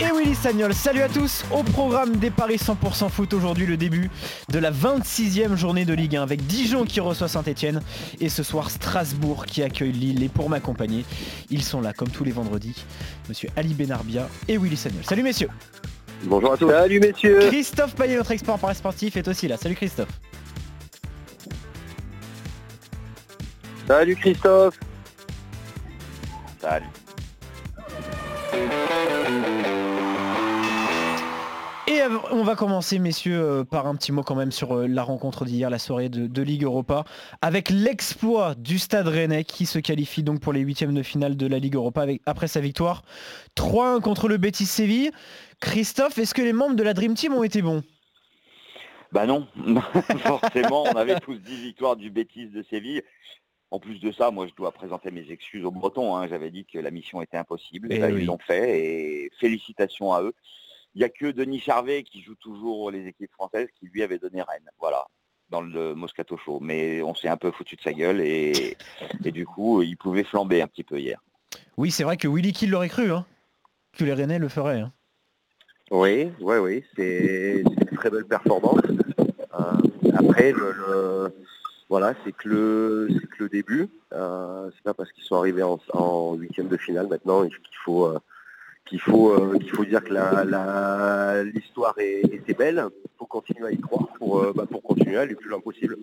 Et Willy Sagnol, salut à tous Au programme des Paris 100% foot aujourd'hui le début de la 26e journée de Ligue 1 avec Dijon qui reçoit Saint-Etienne et ce soir Strasbourg qui accueille Lille et pour m'accompagner, ils sont là comme tous les vendredis, monsieur Ali Benarbia et Willy Sagnol. Salut messieurs Bonjour à tous. Salut messieurs. Christophe Payet, notre expert en paris sportif, est aussi là. Salut Christophe. Salut Christophe. Salut. On va commencer, messieurs, euh, par un petit mot quand même sur euh, la rencontre d'hier, la soirée de, Ligue Europa, avec l'exploit du Stade Rennais qui se qualifie donc pour les huitièmes de finale de la Ligue Europa après sa victoire 3-1 contre le Betis Séville. Christophe, est-ce que les membres de la Dream Team ont été bons? Bah non, forcément, on avait tous 10 victoires du Betis de Séville. En plus de ça, moi je dois présenter mes excuses aux Bretons. Hein. J'avais dit que la mission était impossible. Et eh Ils l'ont fait et félicitations à eux. Il n'y a que Denis Charvet qui joue toujours les équipes françaises qui lui avait donné Rennes. Voilà dans le Moscato Show. Mais on s'est un peu foutu de sa gueule et, du coup, il pouvait flamber un petit peu hier. Oui, c'est vrai que Willy Kill l'aurait cru, hein, que les Rennais le feraient. Hein. Oui, oui, oui, c'est une très belle performance. Euh, après, voilà, c'est que le que le début. Euh, c'est pas parce qu'ils sont arrivés en huitième de finale maintenant qu'il faut euh, qu'il faut, euh, faut dire que l'histoire est, était belle. Il faut continuer à y croire pour, euh, bah, pour continuer à aller plus loin possible.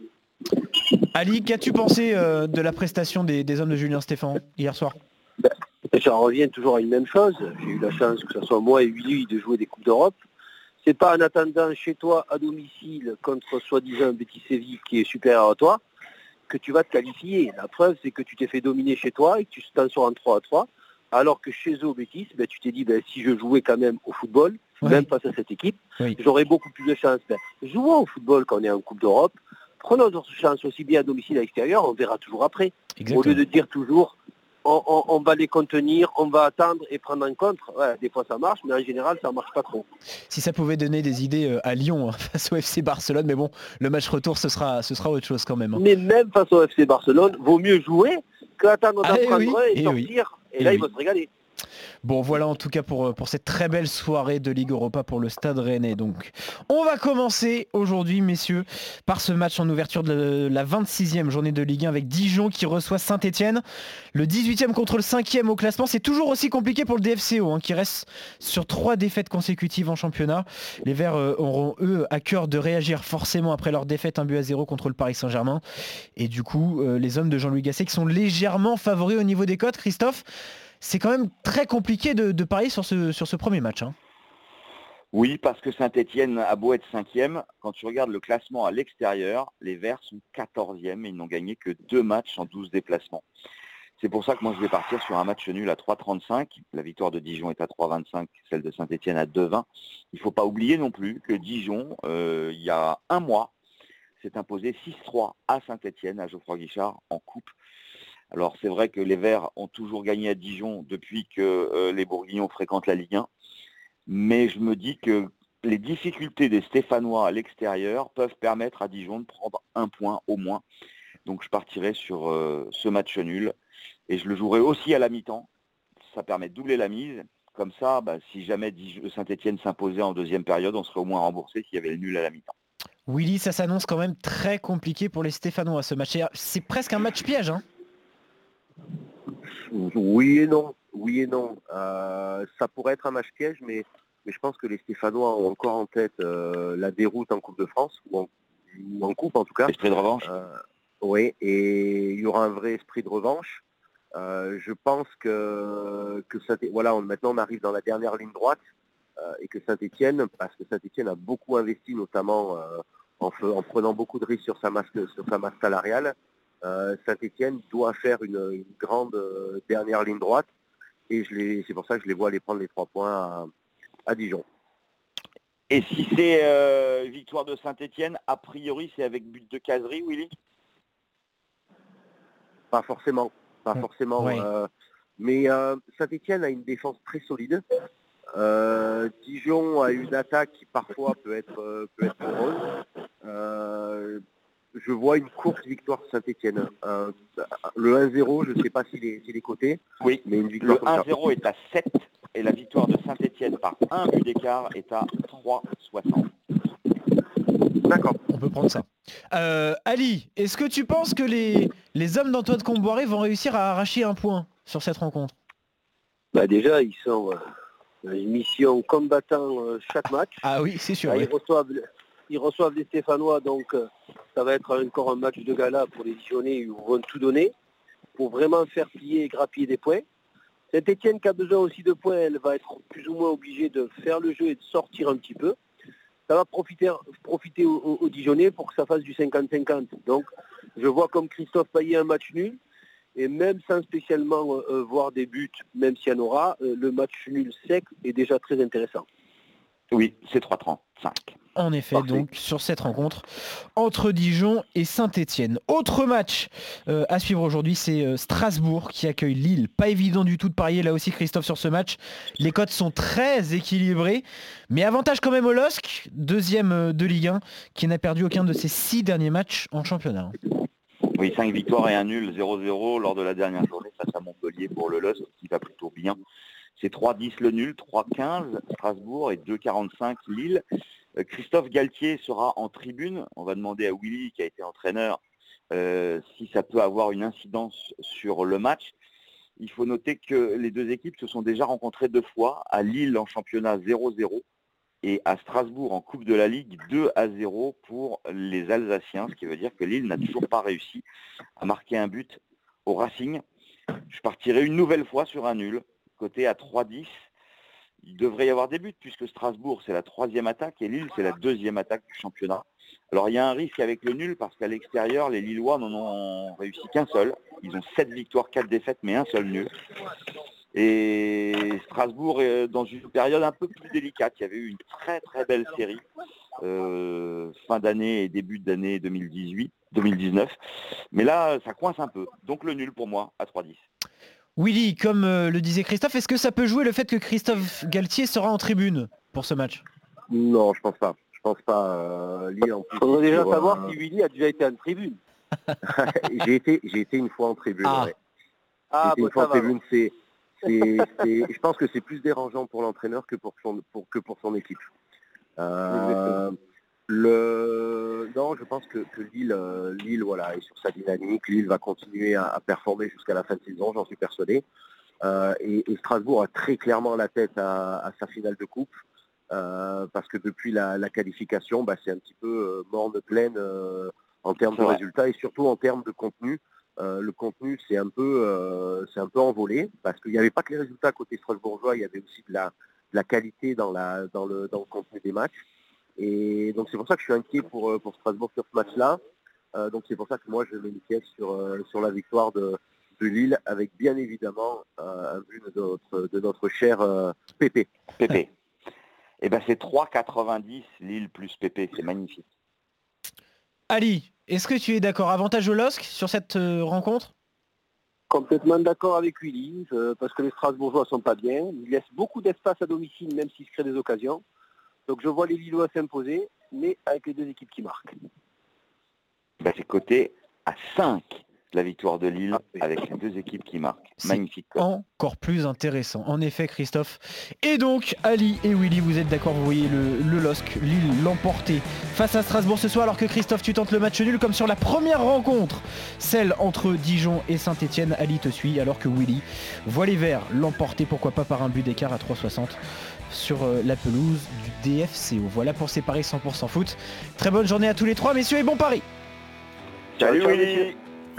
Ali, qu'as-tu pensé euh, de la prestation des, hommes de Julien Stéphane hier soir? Ben, J'en reviens toujours à une même chose. J'ai eu la chance que ce soit moi et Willy de jouer des Coupes d'Europe. C'est pas en attendant chez toi à domicile contre soi-disant un Betis Séville qui est supérieur à toi que tu vas te qualifier. La preuve, c'est que tu t'es fait dominer chez toi et que tu t'en sors en 3 à 3. Alors que chez eux au Bétis, ben, tu t'es dit, ben, si je jouais quand même au football, même face à cette équipe, j'aurais beaucoup plus de chance. Ben, jouons au football quand on est en Coupe d'Europe. Prenons notre chance aussi bien à domicile à l'extérieur, on verra toujours après. Au lieu de dire toujours, on, va les contenir, on va attendre et prendre en compte. des fois ça marche, mais en général ça marche pas trop. Si ça pouvait donner des idées euh, à Lyon hein, face au FC Barcelone, mais bon, le match retour ce sera, ce sera autre chose quand même. Hein. Mais même face au FC Barcelone, vaut mieux jouer qu'attendre ah, d'en prendre et, et sortir. Et, là, il va se régaler. Bon voilà en tout cas pour, euh, pour cette très belle soirée de Ligue Europa pour le Stade Rennais. Donc on va commencer aujourd'hui messieurs par ce match en ouverture de la 26e journée de Ligue 1 avec Dijon qui reçoit Saint-Etienne. Le 18e contre le 5e au classement. C'est toujours aussi compliqué pour le DFCO hein, qui reste sur trois défaites consécutives en championnat. Les Verts euh, auront eux à cœur de réagir forcément après leur défaite un but à zéro contre le Paris Saint-Germain. Et du coup euh, les hommes de Jean-Louis Gasset qui sont légèrement favoris au niveau des cotes. Christophe c'est quand même très compliqué de, parier sur ce, sur ce premier match. Hein. Oui, parce que Saint-Etienne a beau être cinquième, quand tu regardes le classement à l'extérieur, les Verts sont 14e et ils n'ont gagné que deux matchs en 12 déplacements. C'est pour ça que moi je vais partir sur un match nul à 3,35. La victoire de Dijon est à 3,25, celle de Saint-Etienne à 2,20. Il ne faut pas oublier non plus que Dijon, euh, il y a un mois, s'est imposé 6-3 à Saint-Etienne, à Geoffroy Guichard, en coupe. Alors c'est vrai que les Verts ont toujours gagné à Dijon depuis que euh, les Bourguignons fréquentent la Ligue 1. Mais je me dis que les difficultés des Stéphanois à l'extérieur peuvent permettre à Dijon de prendre un point au moins. Donc je partirai sur euh, ce match nul. Et je le jouerai aussi à la mi-temps. Ça permet de doubler la mise. Comme ça, bah, si jamais Saint-Etienne s'imposait en deuxième période, on serait au moins remboursé s'il y avait le nul à la mi-temps. Willy, ça s'annonce quand même très compliqué pour les Stéphanois ce match. C'est presque un match piège. Hein oui et non. Oui et non. Euh, ça pourrait être un match piège, mais, mais je pense que les Stéphanois ont encore en tête euh, la déroute en Coupe de France, ou en, Coupe en tout cas. Esprit de revanche. Euh, oui, et il y aura un vrai esprit de revanche. je pense que, que voilà, maintenant on arrive dans la dernière ligne droite et que Saint-Etienne, parce que Saint-Etienne a beaucoup investi notamment en, en, prenant beaucoup de risques sur sa masse, sur sa masse salariale, euh, Saint-Etienne doit faire une, grande euh, dernière ligne droite. Et c'est pour ça que je les vois aller prendre les trois points à, Dijon. Et si c'est euh, victoire de Saint-Etienne, a priori c'est avec but de caserie, Willy? Pas forcément. Pas forcément. Mais euh, Saint-Etienne a une défense très solide. Euh, Dijon a une attaque qui parfois peut être, euh, peut être heureuse. Je vois une courte victoire de Saint-Etienne. Euh, le 1-0, je ne sais pas s'il est, s'il est coté, Oui, mais une le victoire ça. 1-0 est à 7 et la victoire de Saint-Etienne par un but d'écart est à 3,60. D'accord. On peut prendre ça. Euh, Ali, est-ce que tu penses que les, les hommes d'Antoine Comboiré vont réussir à arracher un point sur cette rencontre? Bah déjà, ils sont euh, dans une mission combattant euh, chaque match. Ah oui, c'est sûr. Ah, oui. ils, reçoivent, ils reçoivent les Stéphanois, donc euh, ça va être encore un match de gala pour les Dijonais. Ils vont tout donner pour vraiment faire plier et grappiller des points. Saint-Etienne qui a besoin aussi de points, elle va être plus ou moins obligée de faire le jeu et de sortir un petit peu. Ça va profiter, profiter aux, Dijonais pour que ça fasse du 50-50. Donc je vois comme Christophe Payet un match nul. Et même sans spécialement euh, euh, voir des buts, même s'il y en aura, le match nul sec est déjà très intéressant. Oui, c'est 3,35. En effet, Parfait. donc sur cette rencontre entre Dijon et Saint-Étienne. Autre match euh, à suivre aujourd'hui, c'est euh, Strasbourg qui accueille Lille. Pas évident du tout de parier là aussi Christophe sur ce match. Les cotes sont très équilibrées, mais avantage quand même au LOSC, deuxième euh, de Ligue 1, qui n'a perdu aucun de ses six derniers matchs en championnat. Oui, 5 victoires et un nul, 0-0 lors de la dernière journée face à Montpellier pour le LOSC qui va plutôt bien. C'est 3-10 le nul, 3-15 Strasbourg et 2-45 Lille. Euh, Christophe Galtier sera en tribune. On va demander à Willy, qui a été entraîneur, euh, si ça peut avoir une incidence sur le match. Il faut noter que les deux équipes se sont déjà rencontrées deux fois, à Lille en championnat 0-0 et à Strasbourg en Coupe de la Ligue 2 à 0 pour les Alsaciens, ce qui veut dire que Lille n'a toujours pas réussi à marquer un but au Racing. Je partirai une nouvelle fois sur un nul, côté à 3-10. Il devrait y avoir des buts puisque Strasbourg c'est la troisième attaque et Lille c'est la deuxième attaque du championnat. Alors il y a un risque avec le nul parce qu'à l'extérieur les Lillois n'en ont réussi qu'un seul. Ils ont 7 victoires, 4 défaites mais un seul nul. Et Strasbourg est dans une période un peu plus délicate. Il y avait eu une très très belle série euh, fin d'année et début d'année 2018, 2019. Mais là, ça coince un peu. Donc le nul pour moi à 3-10. Willy, comme euh, le disait Christophe, est-ce que ça peut jouer le fait que Christophe Galtier sera en tribune pour ce match? Non, je pense pas. Je pense pas. Euh, Lille, en plus, faudrait déjà sur, savoir euh, si Willy a déjà été en tribune. j'ai été, j'ai été une fois en tribune. Ah. ouais. J'ai été une fois en tribune. C'est, c'est, c'est- je pense que c'est plus dérangeant pour l'entraîneur que pour son, pour, que pour son équipe. Euh, le, non, je pense que, que Lille, euh, Lille, voilà, est sur sa dynamique. Lille va continuer à, à performer jusqu'à la fin de saison, j'en suis persuadé. Euh, et, et Strasbourg a très clairement la tête à, à sa finale de coupe. Euh, parce que depuis la, la qualification, bah, c'est un petit peu euh, morne pleine euh, en termes de résultats et surtout en termes de contenu. Euh, le contenu c'est un peu euh, c'est un peu envolé parce qu'il n'y avait pas que les résultats côté strasbourgeois, il y avait aussi de la, de la qualité dans, la, dans, le, dans le contenu des matchs. Et donc c'est pour ça que je suis inquiet pour, euh, pour Strasbourg sur ce match-là. Euh, donc c'est pour ça que moi je mets une pièce sur, euh, sur la victoire de, de Lille avec bien évidemment euh, un but de notre, de notre cher euh, Pépé. Pépé. Et ben c'est 3,90 Lille plus Pépé. C'est magnifique. Ali, est-ce que tu es d'accord Avantage au LOSC sur cette euh, rencontre? Complètement d'accord avec Willy, euh, parce que les Strasbourgeois sont pas bien. Ils laissent beaucoup d'espace à domicile, même s'ils se créent des occasions. Donc je vois les Lillois s'imposer, mais avec les deux équipes qui marquent. Ben, c'est coté à 5 la victoire de Lille Ah, avec les deux équipes qui marquent. Magnifique. Encore plus intéressant. En effet, Christophe. Et donc, Ali et Willy, vous êtes d'accord Vous voyez le, le LOSC, Lille l'emporter face à Strasbourg ce soir, alors que Christophe, tu tentes le match nul comme sur la première rencontre, celle entre Dijon et Saint-Etienne. Ali te suit, alors que Willy voit les Verts l'emporter, pourquoi pas par un but d'écart à 3,60 sur euh, la pelouse du DFCO. Voilà pour ces paris 100% foot. Très bonne journée à tous les trois, messieurs, et bon pari. Salut Willy.